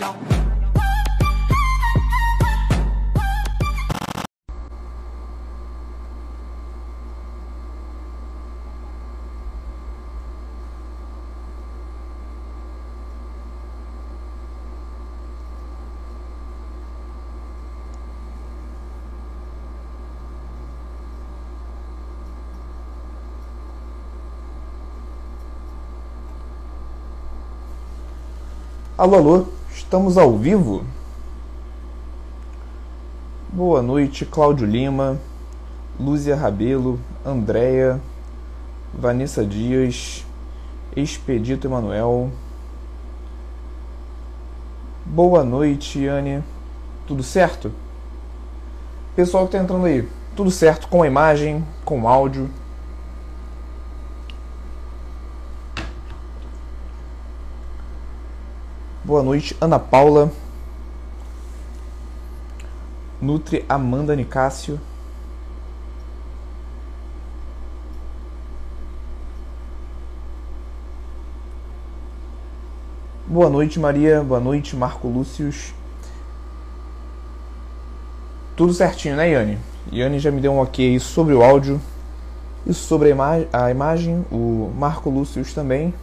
Long. Alô, alô, estamos ao vivo? Boa noite, Cláudio Lima, Lúzia Rabelo, Andréia, Vanessa Dias, Expedito Emanuel. Boa noite, Anne. Tudo certo? Pessoal que está entrando aí, tudo certo com a imagem, com o áudio? Boa noite, Ana Paula. Nutri Amanda Nicásio. Boa noite, Maria. Boa noite, Marco Lúcius. Tudo certinho, né, Yane? Yane já me deu um ok sobre o áudio e sobre a, ima a imagem. O Marco Lúcius também.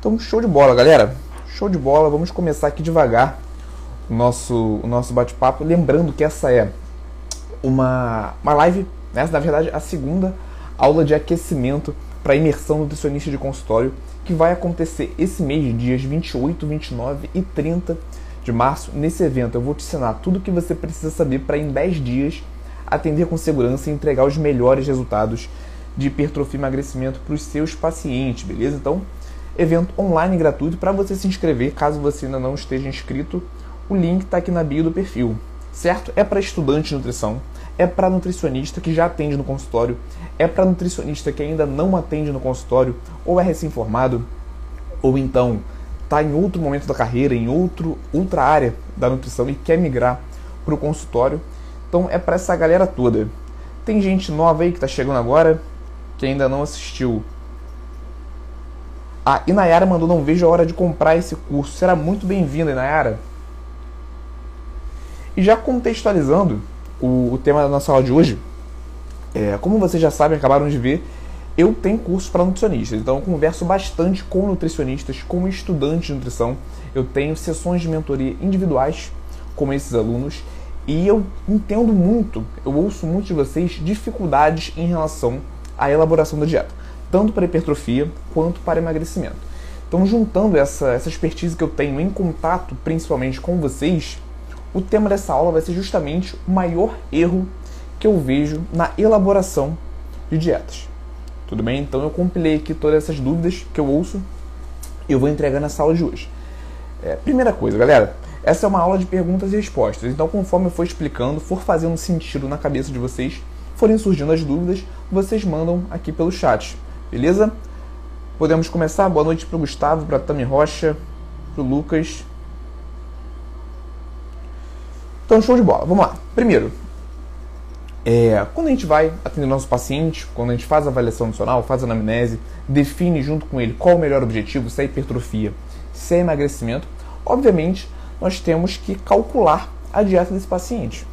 Então, show de bola, galera. Show de bola, vamos começar aqui devagar o nosso, o nosso bate-papo. Lembrando que essa é uma, uma live, né? na verdade, a segunda aula de aquecimento para imersão nutricionista de consultório, que vai acontecer esse mês, dias 28, 29 e 30 de março. Nesse evento, eu vou te ensinar tudo o que você precisa saber para, em 10 dias, atender com segurança e entregar os melhores resultados de hipertrofia e emagrecimento para os seus pacientes, beleza? Então, evento online gratuito para você se inscrever, caso você ainda não esteja inscrito. O link está aqui na bio do perfil, certo? É para estudante de nutrição, é para nutricionista que já atende no consultório, é para nutricionista que ainda não atende no consultório, ou é recém-formado, ou então está em outro momento da carreira, em outro, outra área da nutrição e quer migrar para o consultório. Então é para essa galera toda. Tem gente nova aí que está chegando agora, que ainda não assistiu a Inayara mandou: Não vejo a hora de comprar esse curso. Será muito bem-vinda, Inayara. E já contextualizando o, o, tema da nossa aula de hoje, é, como vocês já sabem, acabaram de ver, eu tenho curso para nutricionistas. Então, eu converso bastante com nutricionistas, com estudantes de nutrição. Eu tenho sessões de mentoria individuais com esses alunos. E eu entendo muito, eu ouço muito de vocês dificuldades em relação à elaboração da dieta tanto para hipertrofia quanto para emagrecimento. Então, juntando essa, essa expertise que eu tenho em contato principalmente com vocês, o tema dessa aula vai ser justamente o maior erro que eu vejo na elaboração de dietas. Tudo bem? Então, eu compilei aqui todas essas dúvidas que eu ouço e eu vou entregar nessa aula de hoje. É, primeira coisa, galera, essa é uma aula de perguntas e respostas. Então, conforme eu for explicando, for fazendo sentido na cabeça de vocês, forem surgindo as dúvidas, vocês mandam aqui pelo chat. Beleza? Podemos começar? Boa noite para o Gustavo, para Tami Rocha, para o Lucas. Então, show de bola. Vamos lá. Primeiro, é, quando a gente vai atender nosso paciente, quando a gente faz a avaliação nacional, faz a anamnese, define junto com ele qual o melhor objetivo, se é hipertrofia, se é emagrecimento, obviamente nós temos que calcular a dieta desse paciente,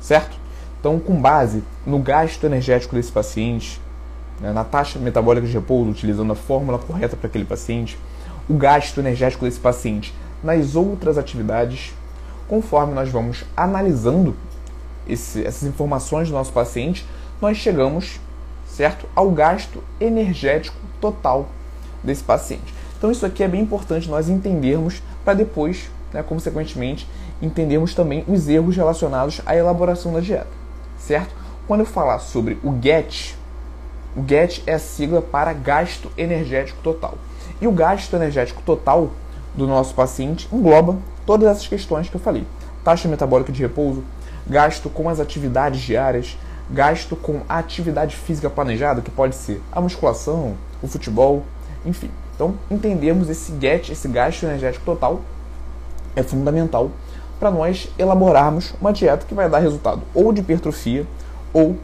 certo? Então, com base no gasto energético desse paciente, né, na taxa metabólica de repouso, utilizando a fórmula correta para aquele paciente, o gasto energético desse paciente nas outras atividades, conforme nós vamos analisando esse, essas informações do nosso paciente, nós chegamos, certo, ao gasto energético total desse paciente. Então isso aqui é bem importante nós entendermos para depois, né, consequentemente, entendermos também os erros relacionados à elaboração da dieta, certo? Quando eu falar sobre o GET, o GET é a sigla para gasto energético total. E o gasto energético total do nosso paciente engloba todas essas questões que eu falei: taxa metabólica de repouso, gasto com as atividades diárias, gasto com a atividade física planejada, que pode ser a musculação, o futebol, enfim. Então, entendermos esse GET, esse gasto energético total, é fundamental para nós elaborarmos uma dieta que vai dar resultado ou de hipertrofia ou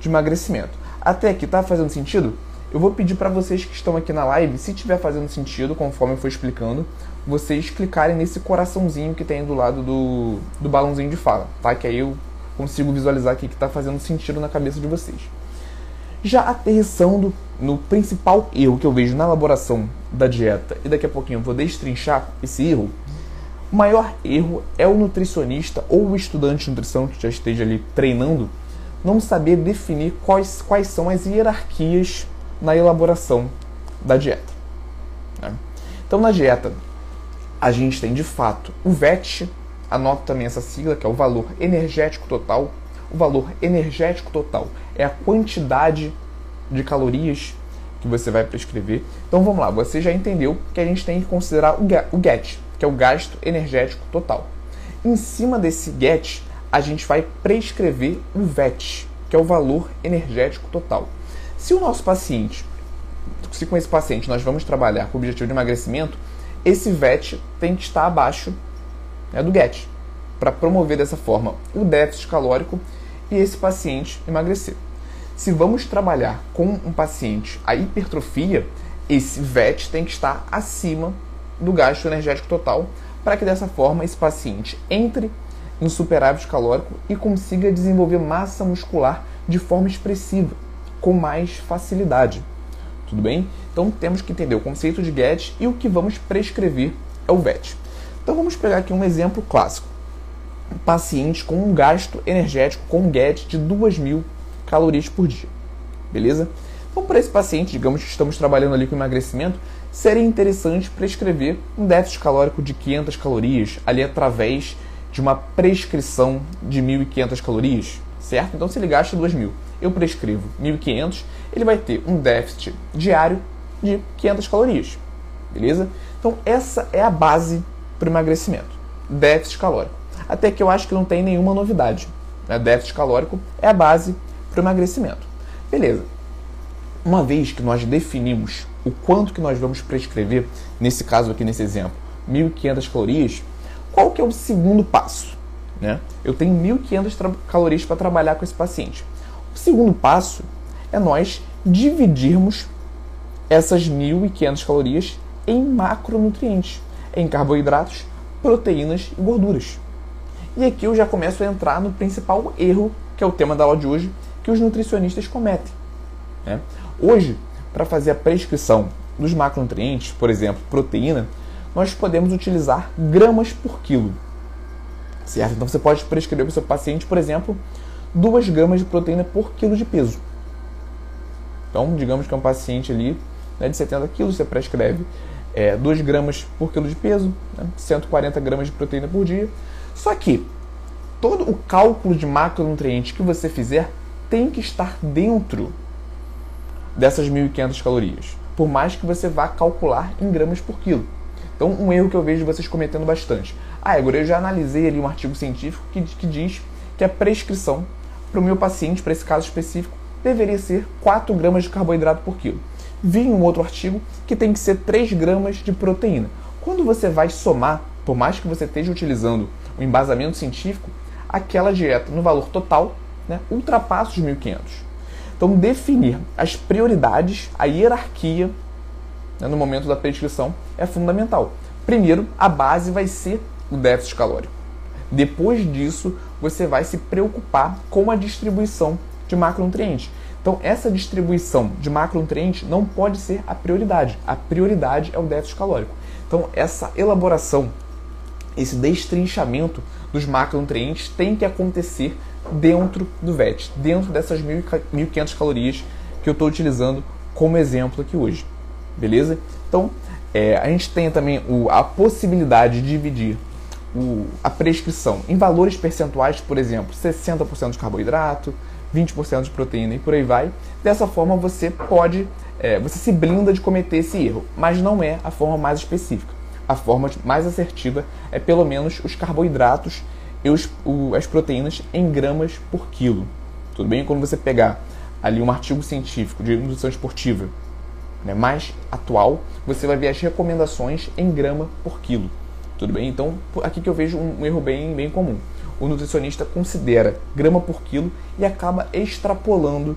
de emagrecimento. Até aqui tá fazendo sentido? eu vou pedir para vocês que estão aqui na live, se estiver fazendo sentido, conforme eu for explicando, vocês clicarem nesse coraçãozinho que tem do lado do, do balãozinho de fala, tá? Que aí eu consigo visualizar aqui que está fazendo sentido na cabeça de vocês. Já aterrissando no principal erro que eu vejo na elaboração da dieta, e daqui a pouquinho eu vou destrinchar esse erro, o maior erro é o nutricionista ou o estudante de nutrição que já esteja ali treinando não saber definir quais, quais são as hierarquias na elaboração da dieta. Né? Então, na dieta, a gente tem de fato o VET, anota também essa sigla, que é o valor energético total. O valor energético total é a quantidade de calorias que você vai prescrever. Então vamos lá, você já entendeu que a gente tem que considerar o GET, que é o gasto energético total. Em cima desse GET, a gente vai prescrever o VET, que é o valor energético total. Se o nosso paciente, se com esse paciente nós vamos trabalhar com o objetivo de emagrecimento, esse VET tem que estar abaixo né, do GET, para promover dessa forma o déficit calórico e esse paciente emagrecer. Se vamos trabalhar com um paciente a hipertrofia, esse VET tem que estar acima do gasto energético total, para que dessa forma esse paciente entre em superávit calórico e consiga desenvolver massa muscular de forma expressiva, com mais facilidade. Tudo bem? Então temos que entender o conceito de GET e o que vamos prescrever é o VET. Então vamos pegar aqui um exemplo clássico. Paciente com um gasto energético com GET de 2.000 calorias por dia. Beleza? Então para esse paciente, digamos que estamos trabalhando ali com emagrecimento, seria interessante prescrever um déficit calórico de 500 calorias ali através de uma prescrição de 1.500 calorias, certo? Então se ele gasta 2.000, eu prescrevo 1.500, ele vai ter um déficit diário de 500 calorias, beleza? Então essa é a base para o emagrecimento, déficit calórico. Até que eu acho que não tem nenhuma novidade. Né? Déficit calórico é a base para o emagrecimento. Beleza. Uma vez que nós definimos o quanto que nós vamos prescrever, nesse caso aqui, nesse exemplo, 1.500 calorias, qual que é o segundo passo? Né? Eu tenho 1.500 calorias para trabalhar com esse paciente. O segundo passo é nós dividirmos essas 1.500 calorias em macronutrientes, em carboidratos, proteínas e gorduras. E aqui eu já começo a entrar no principal erro, que é o tema da aula de hoje, que os nutricionistas cometem. Né? Hoje, para fazer a prescrição dos macronutrientes, por exemplo, proteína, nós podemos utilizar gramas por quilo. Certo? Então você pode prescrever para o seu paciente, por exemplo, 2 gramas de proteína por quilo de peso. Então, digamos que é um paciente ali né, de 70 quilos, você prescreve é, 2 gramas por quilo de peso, né, 140 gramas de proteína por dia. Só que todo o cálculo de macronutrientes que você fizer tem que estar dentro dessas 1.500 calorias, por mais que você vá calcular em gramas por quilo. Então, um erro que eu vejo vocês cometendo bastante. Ah, agora eu já analisei ali um artigo científico que, que diz que a prescrição para o meu paciente, para esse caso específico, deveria ser 4 gramas de carboidrato por quilo. Vi um outro artigo que tem que ser 3 gramas de proteína. Quando você vai somar, por mais que você esteja utilizando o um embasamento científico, aquela dieta no valor total né, ultrapassa os 1.500. Então, definir as prioridades, a hierarquia né, no momento da prescrição é fundamental. Primeiro, a base vai ser o déficit calórico. Depois disso, você vai se preocupar com a distribuição de macronutrientes. Então, essa distribuição de macronutrientes não pode ser a prioridade. A prioridade é o déficit calórico. Então, essa elaboração, esse destrinchamento dos macronutrientes tem que acontecer dentro do VET, dentro dessas 1.500 calorias que eu estou utilizando como exemplo aqui hoje beleza? Então, é, a gente tem também o, a possibilidade de dividir o, a prescrição em valores percentuais, por exemplo, 60% de carboidrato, 20% de proteína e por aí vai. Dessa forma você pode, é, você se blinda de cometer esse erro, mas não é a forma mais específica. A forma mais assertiva é pelo menos os carboidratos e os, o, as proteínas em gramas por quilo. Tudo bem? Quando você pegar ali um artigo científico de nutrição esportiva né, mais atual, você vai ver as recomendações em grama por quilo. Tudo bem? Então, aqui que eu vejo um erro bem, bem comum. O nutricionista considera grama por quilo e acaba extrapolando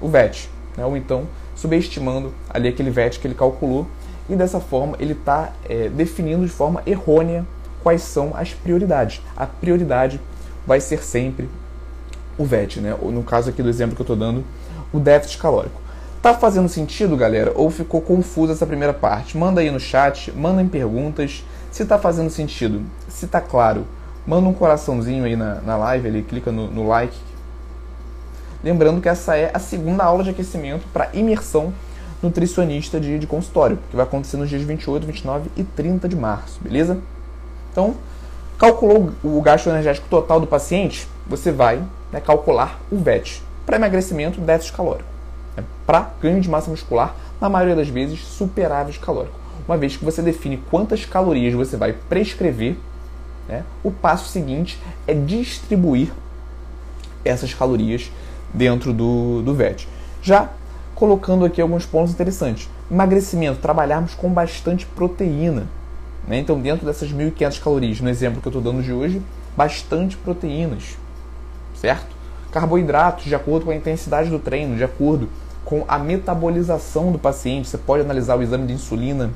o VET. Né? Ou então, subestimando ali aquele VET que ele calculou e dessa forma ele está é, definindo de forma errônea quais são as prioridades. A prioridade vai ser sempre o VET, né? Ou no caso aqui do exemplo que eu estou dando, o déficit calórico. Tá fazendo sentido, galera? Ou ficou confusa essa primeira parte? Manda aí no chat, manda em perguntas. Se tá fazendo sentido, se tá claro, manda um coraçãozinho aí na, na live, ali, clica no, no like. Lembrando que essa é a segunda aula de aquecimento para imersão nutricionista de, de consultório, que vai acontecer nos dias 28, 29 e 30 de março, beleza? Então, calculou o gasto energético total do paciente, você vai né, calcular o VET para emagrecimento, déficit calórico. Para ganho de massa muscular, na maioria das vezes, superávit calórico. Uma vez que você define quantas calorias você vai prescrever, né, o passo seguinte é distribuir essas calorias dentro do, do VET. Já colocando aqui alguns pontos interessantes. Emagrecimento, trabalharmos com bastante proteína. Né? Então, dentro dessas 1.500 calorias, no exemplo que eu estou dando de hoje, bastante proteínas, certo? Carboidratos, de acordo com a intensidade do treino, de acordo com a metabolização do paciente. Você pode analisar o exame de insulina,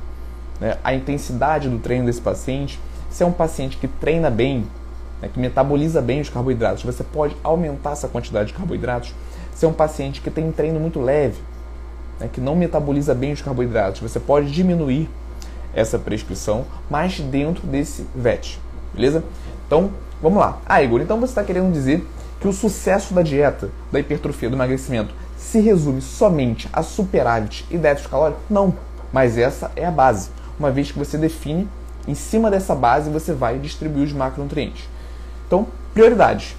né? a intensidade do treino desse paciente. Se é um paciente que treina bem, né? que metaboliza bem os carboidratos, você pode aumentar essa quantidade de carboidratos. Se é um paciente que tem um treino muito leve, né? que não metaboliza bem os carboidratos, você pode diminuir essa prescrição, mas dentro desse VET, beleza? Então, vamos lá. Ah, Igor, então você está querendo dizer que o sucesso da dieta, da hipertrofia, do emagrecimento, se resume somente a superávit e déficit calórico? Não, mas essa é a base. Uma vez que você define, em cima dessa base você vai distribuir os macronutrientes. Então, prioridades: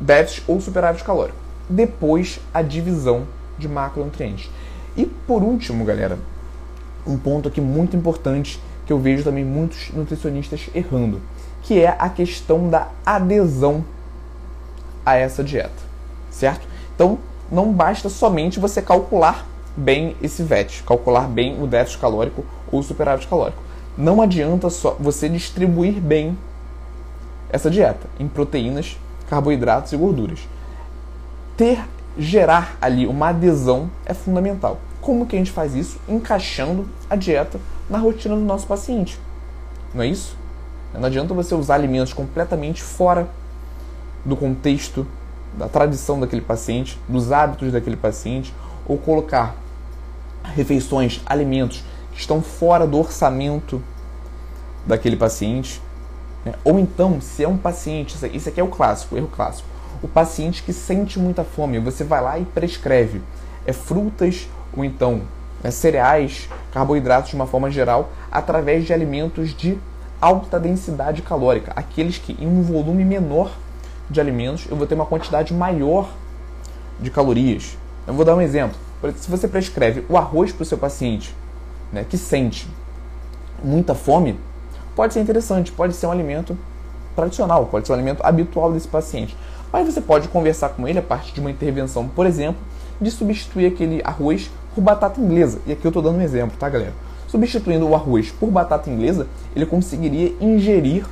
déficit ou superávit calórico. Depois, a divisão de macronutrientes. E por último, galera, um ponto aqui muito importante que eu vejo também muitos nutricionistas errando, que é a questão da adesão a essa dieta, certo? Então, não basta somente você calcular bem esse VET, calcular bem o déficit calórico ou superávit calórico. Não adianta só você distribuir bem essa dieta em proteínas, carboidratos e gorduras. Ter, gerar ali uma adesão é fundamental. Como que a gente faz isso? Encaixando a dieta na rotina do nosso paciente. Não é isso? Não adianta você usar alimentos completamente fora do contexto, da tradição daquele paciente, dos hábitos daquele paciente, ou colocar refeições, alimentos que estão fora do orçamento daquele paciente. Né? Ou então, se é um paciente, isso aqui é o clássico, o erro clássico, o paciente que sente muita fome, você vai lá e prescreve é frutas ou então né, cereais, carboidratos de uma forma geral, através de alimentos de alta densidade calórica, aqueles que em um volume menor de alimentos eu vou ter uma quantidade maior de calorias. Eu vou dar um exemplo. Se você prescreve o arroz para o seu paciente né, que sente muita fome, pode ser interessante, pode ser um alimento tradicional, pode ser um alimento habitual desse paciente. Mas você pode conversar com ele a partir de uma intervenção, por exemplo, de substituir aquele arroz por batata inglesa. E aqui eu estou dando um exemplo, tá, galera? Substituindo o arroz por batata inglesa, ele conseguiria ingerir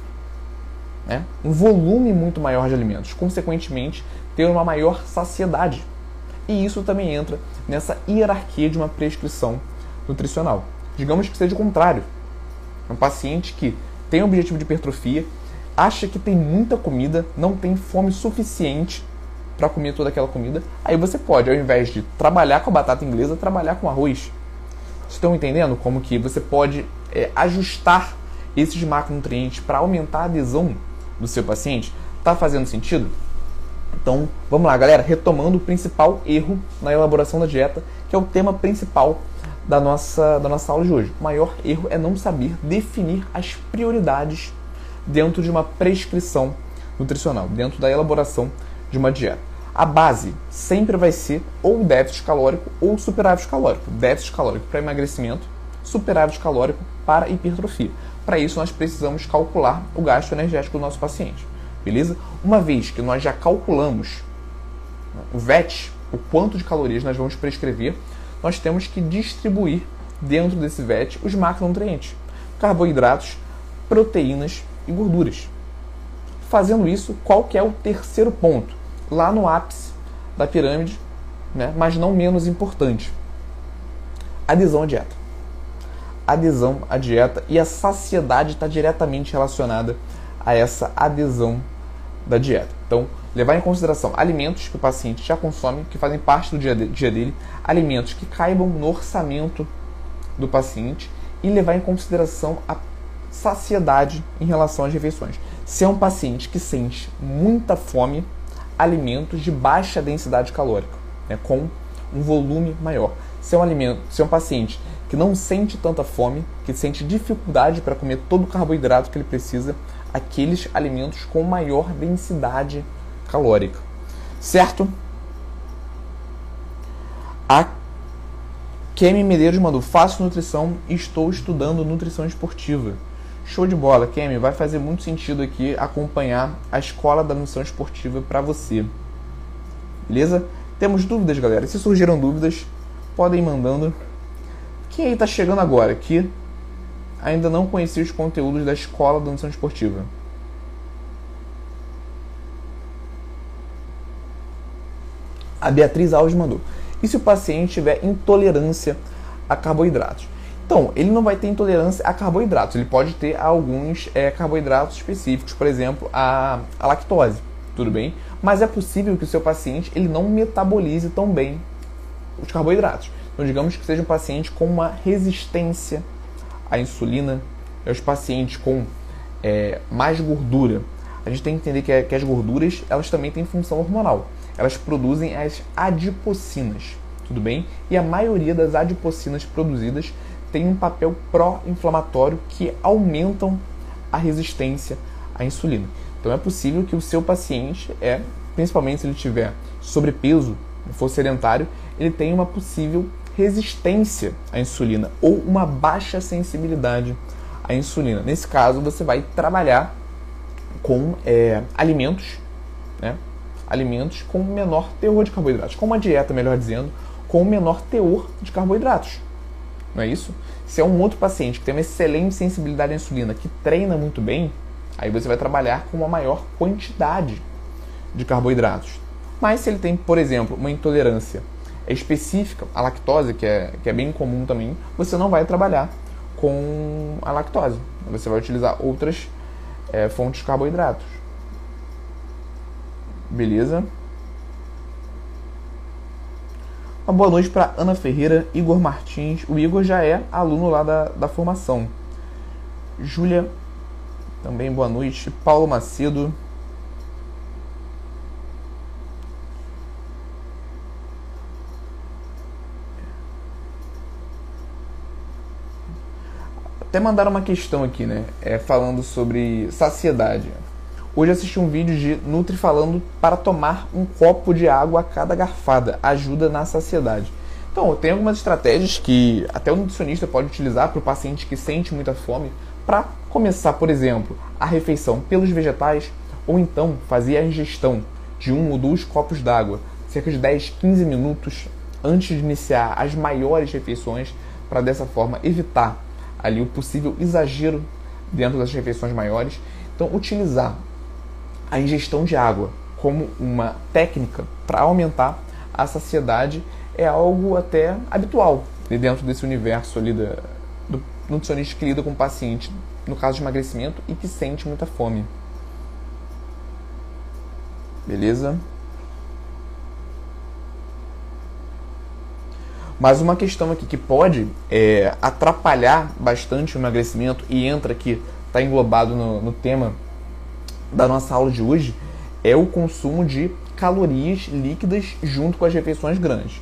né, um volume muito maior de alimentos, consequentemente, ter uma maior saciedade. E isso também entra nessa hierarquia de uma prescrição nutricional. Digamos que seja o contrário. Um paciente que tem o objetivo de hipertrofia, acha que tem muita comida, não tem fome suficiente para comer toda aquela comida, aí você pode, ao invés de trabalhar com a batata inglesa, trabalhar com arroz. Vocês estão entendendo como que você pode é, ajustar esses macronutrientes para aumentar a adesão do seu paciente? Tá fazendo sentido? Então, vamos lá, galera, retomando o principal erro na elaboração da dieta, que é o tema principal da nossa, da nossa aula de hoje. O maior erro é não saber definir as prioridades dentro de uma prescrição nutricional, dentro da elaboração de uma dieta. A base sempre vai ser ou déficit calórico ou superávit calórico. Déficit calórico para emagrecimento, superávit calórico para hipertrofia. Para isso, nós precisamos calcular o gasto energético do nosso paciente. Beleza? Uma vez que nós já calculamos o VET, o quanto de calorias nós vamos prescrever, nós temos que distribuir dentro desse VET os macronutrientes, carboidratos, proteínas e gorduras. Fazendo isso, qual que é o terceiro ponto? lá no ápice da pirâmide, né? mas não menos importante. Adesão à dieta. Adesão à dieta e a saciedade está diretamente relacionada a essa adesão da dieta. Então, levar em consideração alimentos que o paciente já consome, que fazem parte do dia, dia dele, alimentos que caibam no orçamento do paciente e levar em consideração a saciedade em relação às refeições. Se é um paciente que sente muita fome, alimentos de baixa densidade calórica, né, com um volume maior. Se é um alimento, se é um paciente que não sente tanta fome, que sente dificuldade para comer todo o carboidrato que ele precisa, aqueles alimentos com maior densidade calórica. Certo? A Kemi Medeiros mandou: Faço nutrição e estou estudando nutrição esportiva. Show de bola, Kemi. Vai fazer muito sentido aqui acompanhar a escola da nutrição esportiva para você. Beleza? Temos dúvidas, galera? Se surgiram dúvidas, podem ir mandando. Quem aí está chegando agora que ainda não conhecia os conteúdos da escola da nutrição esportiva? A Beatriz Alves mandou. E se o paciente tiver intolerância a carboidratos? Então, ele não vai ter intolerância a carboidratos, ele pode ter alguns é, carboidratos específicos, por exemplo, a, a, lactose, tudo bem? Mas é possível que o seu paciente ele não metabolize tão bem os carboidratos. Então, digamos que seja um paciente com uma resistência à insulina, é os pacientes com é, mais gordura. A gente tem que entender que, que as gorduras elas também têm função hormonal. Elas produzem as adipocinas, tudo bem? E a maioria das adipocinas produzidas tem um papel pró-inflamatório que aumentam a resistência à insulina. Então é possível que o seu paciente, é, principalmente se ele tiver sobrepeso, for sedentário, ele tenha uma possível resistência à insulina ou uma baixa sensibilidade à insulina. Nesse caso, você vai trabalhar com é, alimentos, né? alimentos com menor teor de carboidratos, com uma dieta, melhor dizendo, com menor teor de carboidratos não é isso? Se é um outro paciente que tem uma excelente sensibilidade à insulina, que treina muito bem, aí você vai trabalhar com uma maior quantidade de carboidratos. Mas se ele tem, por exemplo, uma intolerância específica à lactose, que é, que é bem comum também, você não vai trabalhar com a lactose. Você vai utilizar outras é, fontes de carboidratos. Beleza? Uma boa noite para Ana Ferreira, Igor Martins. O Igor já é aluno lá da, da formação. Júlia, também boa noite. Paulo Macedo. Até mandaram uma questão aqui, né? É, falando sobre saciedade. Hoje assisti um vídeo de Nutri falando para tomar um copo de água a cada garfada. Ajuda na saciedade. Então, tem algumas estratégias que até o nutricionista pode utilizar para o paciente que sente muita fome para começar, por exemplo, a refeição pelos vegetais ou então fazer a ingestão de um ou dois copos d'água, cerca de 10, 15 minutos antes de iniciar as maiores refeições, para dessa forma evitar ali o possível exagero dentro das refeições maiores. Então, utilizar a ingestão de água como uma técnica para aumentar a saciedade é algo até habitual dentro desse universo ali da, do nutricionista que lida com o paciente, no caso de emagrecimento, e que sente muita fome. Beleza? Mas uma questão aqui que pode é, atrapalhar bastante o emagrecimento e entra aqui, está englobado no, no tema da nossa aula de hoje é o consumo de calorias líquidas junto com as refeições grandes.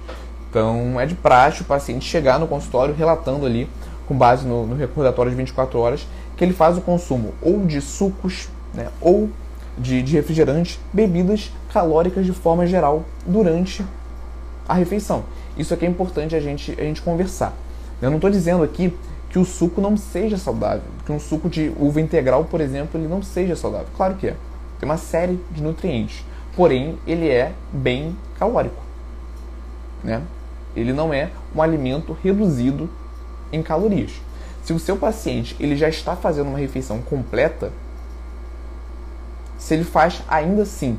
Então, é de praxe o paciente chegar no consultório relatando ali, com base no, no recordatório de 24 horas, que ele faz o consumo ou de sucos, né, ou de, de refrigerantes, bebidas calóricas de forma geral durante a refeição. Isso aqui é importante a gente, a gente conversar. Eu não estou dizendo aqui que o suco não seja saudável, que um suco de uva integral, por exemplo, ele não seja saudável. Claro que é. Tem uma série de nutrientes, porém ele é bem calórico, né? Ele não é um alimento reduzido em calorias. Se o seu paciente ele já está fazendo uma refeição completa, se ele faz ainda assim,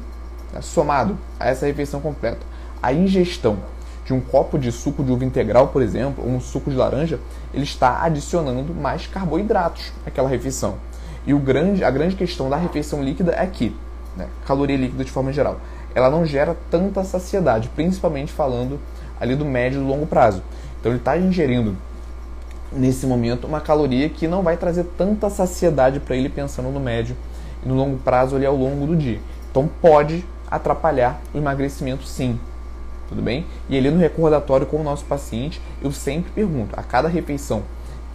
né, somado a essa refeição completa, a ingestão de um copo de suco de uva integral, por exemplo, ou um suco de laranja, ele está adicionando mais carboidratos àquela refeição. E o grande, a grande questão da refeição líquida é que, né, caloria líquida de forma geral, ela não gera tanta saciedade, principalmente falando ali do médio e longo prazo. Então ele está ingerindo nesse momento uma caloria que não vai trazer tanta saciedade para ele pensando no médio e no longo prazo ali ao longo do dia. Então pode atrapalhar o emagrecimento sim. Tudo bem? E ali no recordatório com o nosso paciente, eu sempre pergunto, a cada refeição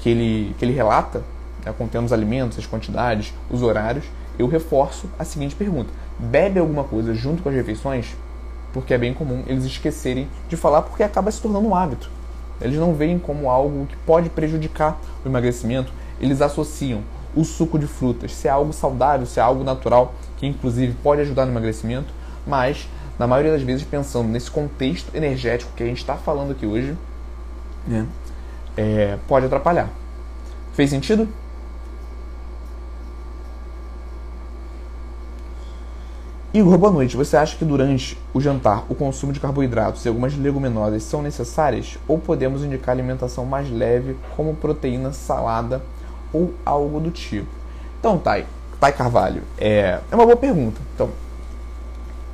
que ele, que ele relata, né, contendo os alimentos, as quantidades, os horários, eu reforço a seguinte pergunta: bebe alguma coisa junto com as refeições? Porque é bem comum eles esquecerem de falar porque acaba se tornando um hábito. Eles não veem como algo que pode prejudicar o emagrecimento, eles associam o suco de frutas se é algo saudável, se é algo natural, que inclusive pode ajudar no emagrecimento, mas na maioria das vezes pensando nesse contexto energético que a gente está falando aqui hoje, né, é, pode atrapalhar. Fez sentido? Igor, boa noite. Você acha que durante o jantar o consumo de carboidratos e algumas leguminosas são necessárias? Ou podemos indicar alimentação mais leve, como proteína, salada ou algo do tipo? Então, Thay, Thay Carvalho, é, é uma boa pergunta. Então,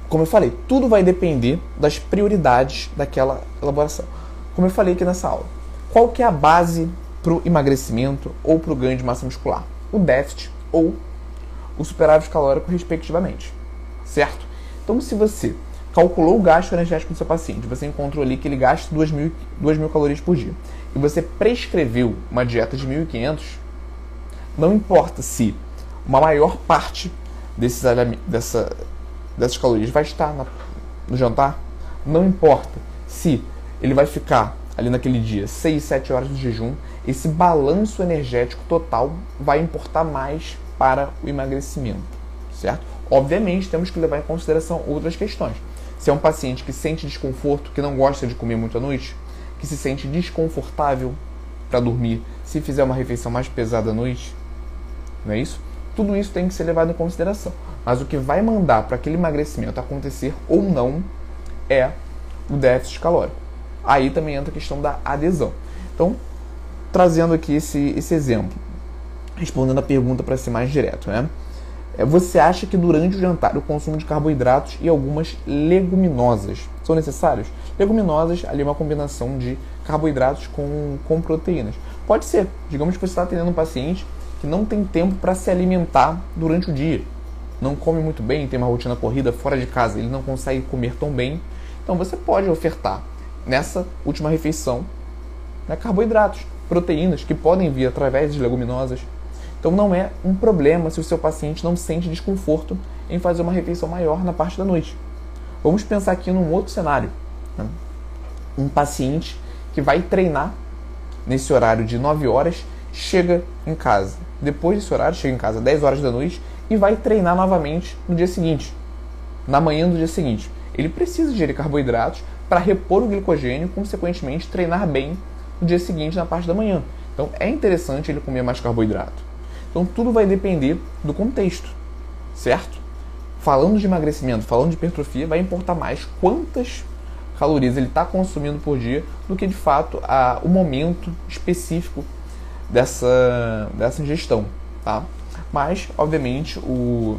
como eu falei, tudo vai depender das prioridades daquela elaboração. Como eu falei aqui nessa aula, qual que é a base para o emagrecimento ou para o ganho de massa muscular? O déficit ou o superávit calórico, respectivamente certo? Então, se você calculou o gasto energético do seu paciente, você encontrou ali que ele gasta 2 mil, 2 mil calorias por dia, e você prescreveu uma dieta de 1.500, não importa se uma maior parte desses, dessa, dessas calorias vai estar na, no jantar, não importa se ele vai ficar ali naquele dia 6, 7 horas de jejum, esse balanço energético total vai importar mais para o emagrecimento, certo? Obviamente, temos que levar em consideração outras questões. Se é um paciente que sente desconforto, que não gosta de comer muito à noite, que se sente desconfortável para dormir, se fizer uma refeição mais pesada à noite, não é isso? Tudo isso tem que ser levado em consideração. Mas o que vai mandar para aquele emagrecimento acontecer ou não é o déficit calórico. Aí também entra a questão da adesão. Então, trazendo aqui esse, esse exemplo, respondendo a pergunta para ser mais direto, né? É, você acha que durante o jantar o consumo de carboidratos e algumas leguminosas são necessários? Leguminosas, ali é uma combinação de carboidratos com, com proteínas. Pode ser. Digamos que você está atendendo um paciente que não tem tempo para se alimentar durante o dia. Não come muito bem, tem uma rotina corrida fora de casa, ele não consegue comer tão bem. Então você pode ofertar nessa última refeição né, carboidratos, proteínas que podem vir através de leguminosas, então não é um problema se o seu paciente não sente desconforto em fazer uma refeição maior na parte da noite. Vamos pensar aqui num outro cenário. Né? Um paciente que vai treinar nesse horário de 9 horas, chega em casa. Depois desse horário, chega em casa às 10 horas da noite e vai treinar novamente no dia seguinte, na manhã do dia seguinte. Ele precisa ingerir carboidratos para repor o glicogênio, consequentemente treinar bem no dia seguinte na parte da manhã. Então é interessante ele comer mais carboidrato. Então tudo vai depender do contexto, certo? Falando de emagrecimento, falando de hipertrofia, vai importar mais quantas calorias ele está consumindo por dia do que de fato a, o momento específico dessa, dessa ingestão, tá? Mas, obviamente, o,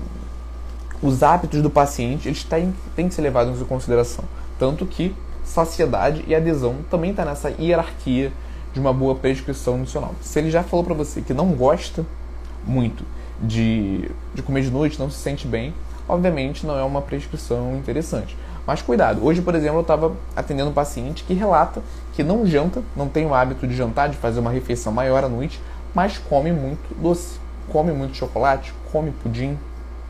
os hábitos do paciente eles têm, têm que ser levados em consideração. Tanto que saciedade e adesão também está nessa hierarquia de uma boa prescrição nutricional. Se ele já falou para você que não gosta muito de, de comer de noite, não se sente bem, obviamente não é uma prescrição interessante. Mas cuidado, hoje, por exemplo, eu estava atendendo um paciente que relata que não janta, não tem o hábito de jantar, de fazer uma refeição maior à noite, mas come muito doce, come muito chocolate, come pudim,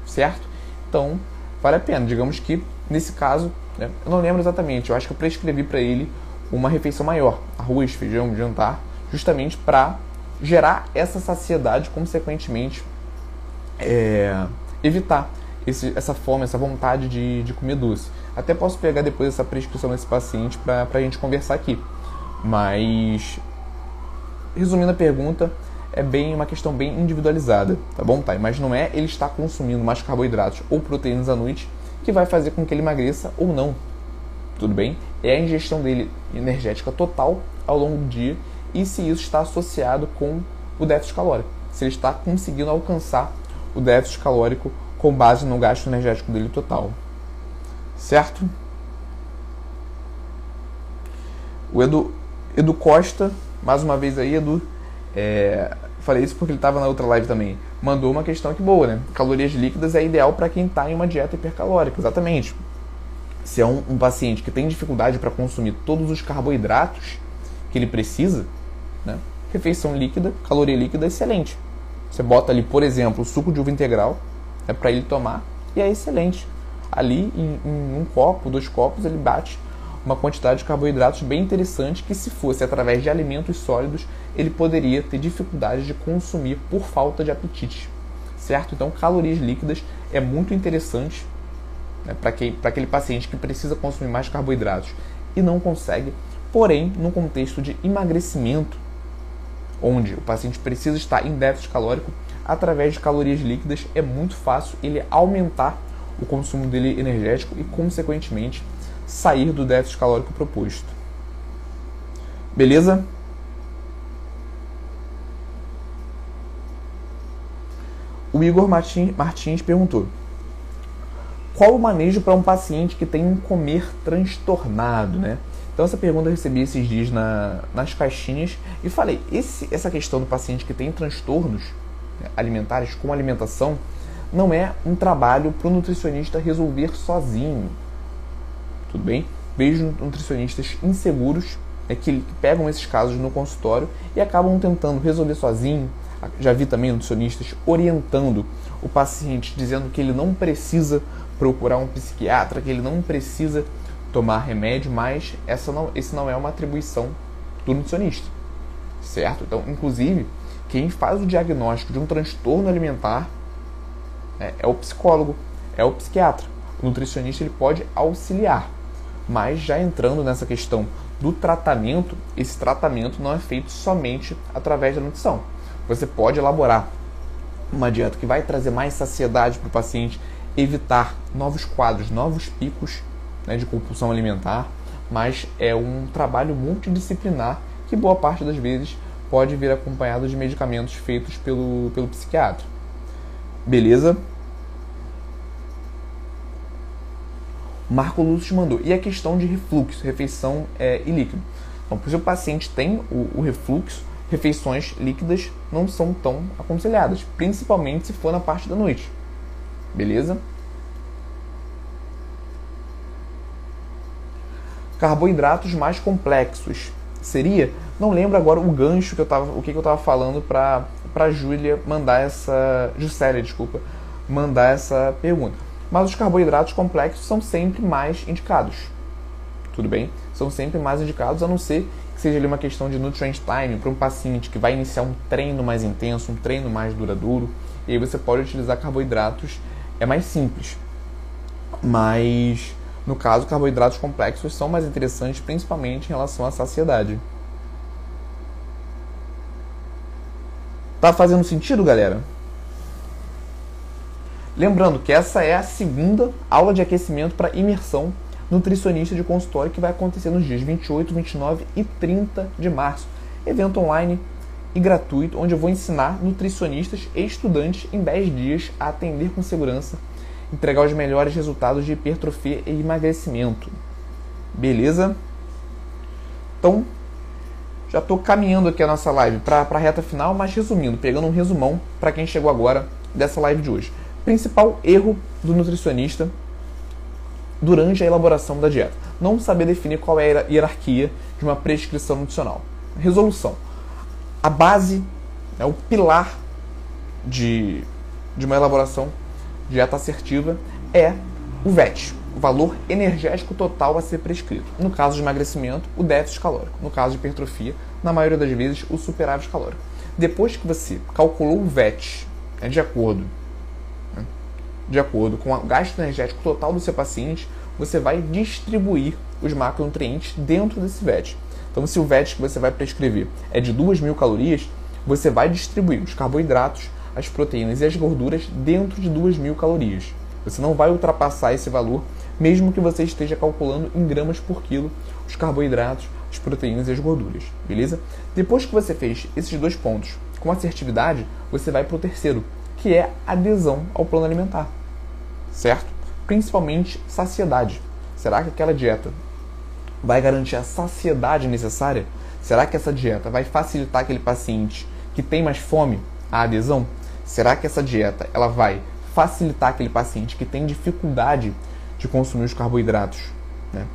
certo? Então, vale a pena. Digamos que, nesse caso, né, eu não lembro exatamente, eu acho que eu prescrevi para ele uma refeição maior, arroz, feijão, jantar, justamente para gerar essa saciedade, consequentemente, é, evitar esse, essa fome, essa vontade de, de comer doce. Até posso pegar depois essa prescrição desse paciente para a gente conversar aqui. Mas, resumindo a pergunta, é bem uma questão bem individualizada, tá bom, pai? Mas não é ele estar consumindo mais carboidratos ou proteínas à noite que vai fazer com que ele emagreça ou não. tudo bem? É a ingestão dele energética total ao longo do dia e se isso está associado com o déficit calórico. Se ele está conseguindo alcançar o déficit calórico com base no gasto energético dele total. Certo? O Edu, Edu Costa, mais uma vez aí, Edu, é, falei isso porque ele estava na outra live também, mandou uma questão que boa, né? Calorias líquidas é ideal para quem está em uma dieta hipercalórica, exatamente. Se é um, um paciente que tem dificuldade para consumir todos os carboidratos que ele precisa, né? refeição líquida, caloria líquida, excelente. Você bota ali, por exemplo, o suco de uva integral, é para ele tomar, e é excelente. Ali, em, em um copo, dois copos, ele bate uma quantidade de carboidratos bem interessante que, se fosse através de alimentos sólidos, ele poderia ter dificuldade de consumir por falta de apetite. Certo? Então, calorias líquidas é muito interessante né, para aquele paciente que precisa consumir mais carboidratos e não consegue. Porém, no contexto de emagrecimento, onde o paciente precisa estar em déficit calórico, através de calorias líquidas é muito fácil ele aumentar o consumo dele energético e, consequentemente, sair do déficit calórico proposto. Beleza? O Igor Martins perguntou: Qual o manejo para um paciente que tem um comer transtornado, né? Então essa pergunta eu recebi esses dias na, nas caixinhas e falei, esse, essa questão do paciente que tem transtornos né, alimentares com alimentação não é um trabalho para o nutricionista resolver sozinho tudo bem? Vejo nutricionistas inseguros é que pegam esses casos no consultório e acabam tentando resolver sozinho. Já vi também nutricionistas orientando o paciente, dizendo que ele não precisa procurar um psiquiatra, que ele não precisa tomar remédio, mas essa não, esse não é uma atribuição do nutricionista, certo? Então, inclusive, quem faz o diagnóstico de um transtorno alimentar é, é o psicólogo, é o psiquiatra. O nutricionista ele pode auxiliar, mas já entrando nessa questão do tratamento, esse tratamento não é feito somente através da nutrição. Você pode elaborar uma dieta que vai trazer mais saciedade para o paciente, evitar novos quadros, novos picos né, de compulsão alimentar, mas é um trabalho multidisciplinar que boa parte das vezes pode vir acompanhado de medicamentos feitos pelo, pelo psiquiatra. Beleza? Marco Lúcio mandou. E a questão de refluxo, refeição é, e líquido. Então, se o paciente tem o, o, refluxo, refeições líquidas não são tão aconselhadas, principalmente se for na parte da noite. Beleza? Carboidratos mais complexos. Seria, não lembro agora o gancho que eu tava, o que, que eu estava falando para para Júlia mandar essa, Juscelia, desculpa, mandar essa pergunta mas os carboidratos complexos são sempre mais indicados. Tudo bem? São sempre mais indicados, a não ser que seja ali uma questão de nutrient time para um paciente que vai iniciar um treino mais intenso, um treino mais duradouro, e aí você pode utilizar carboidratos, é mais simples. Mas, no caso, carboidratos complexos são mais interessantes, principalmente em relação à saciedade. Tá fazendo sentido, galera? Lembrando que essa é a segunda aula de aquecimento para imersão nutricionista de consultório que vai acontecer nos dias 28, 29 e 30 de março. Evento online e gratuito, onde eu vou ensinar nutricionistas e estudantes em 10 dias a atender com segurança, entregar os melhores resultados de hipertrofia e emagrecimento. Beleza? Então, já estou caminhando aqui a nossa live para a reta final, mas resumindo, pegando um resumão para quem chegou agora dessa live de hoje. Principal erro do nutricionista durante a elaboração da dieta: não saber definir qual é a hierarquia de uma prescrição nutricional. Resolução: a base, né, o pilar de, de uma elaboração de dieta assertiva é o VET, o valor energético total a ser prescrito. No caso de emagrecimento, o déficit calórico. No caso de hipertrofia, na maioria das vezes, o superávit calórico. Depois que você calculou o VET né, de acordo de acordo com o gasto energético total do seu paciente, você vai distribuir os macronutrientes dentro desse VET. Então, se o VET que você vai prescrever é de 2.000 calorias, você vai distribuir os carboidratos, as proteínas e as gorduras dentro de 2.000 calorias. Você não vai ultrapassar esse valor mesmo que você esteja calculando em gramas por quilo os carboidratos, as proteínas e as gorduras, beleza? Depois que você fez esses dois pontos com assertividade, você vai para o terceiro, que é adesão ao plano alimentar, certo? Principalmente saciedade. Será que aquela dieta vai garantir a saciedade necessária? Será que essa dieta vai facilitar aquele paciente que tem mais fome a adesão? Será que essa dieta ela vai facilitar aquele paciente que tem dificuldade de consumir os carboidratos, né?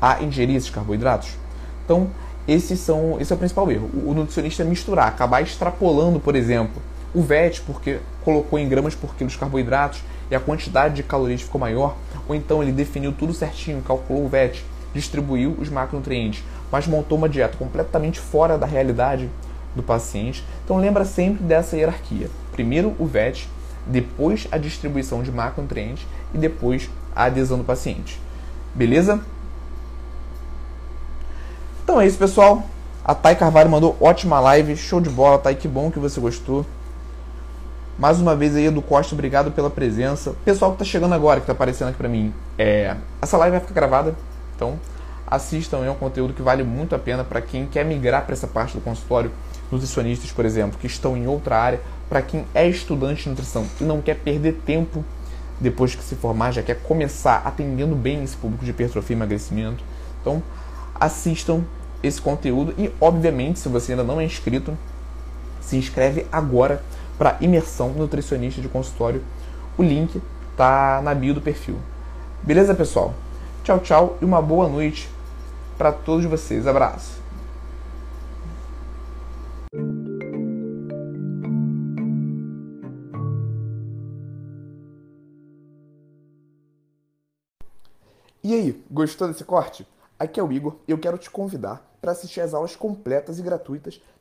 A ingerir esses carboidratos? Então, esses são, esse é o principal erro. O nutricionista misturar, acabar extrapolando, por exemplo, o VET porque colocou em gramas por quilo os carboidratos e a quantidade de calorias ficou maior, ou então ele definiu tudo certinho, calculou o VET, distribuiu os macronutrientes, mas montou uma dieta completamente fora da realidade do paciente. Então lembra sempre dessa hierarquia. Primeiro o VET, depois a distribuição de macronutrientes e depois a adesão do paciente. Beleza? Então é isso, pessoal. A Thay Carvalho mandou ótima live, show de bola, Thay, que bom que você gostou. Mais uma vez aí, Edu Costa, obrigado pela presença. Pessoal que está chegando agora, que está aparecendo aqui para mim, é... essa live vai ficar gravada, então assistam, é um conteúdo que vale muito a pena para quem quer migrar para essa parte do consultório, nutricionistas, por exemplo, que estão em outra área, para quem é estudante de nutrição e não quer perder tempo depois que se formar, já quer começar atendendo bem esse público de hipertrofia e emagrecimento. Então, assistam esse conteúdo e, obviamente, se você ainda não é inscrito, se inscreve agora para imersão nutricionista de consultório. O link tá na bio do perfil. Beleza, pessoal? Tchau, tchau e uma boa noite para todos vocês. Abraço. E aí, gostou desse corte? Aqui é o Igor e eu quero te convidar para assistir às aulas completas e gratuitas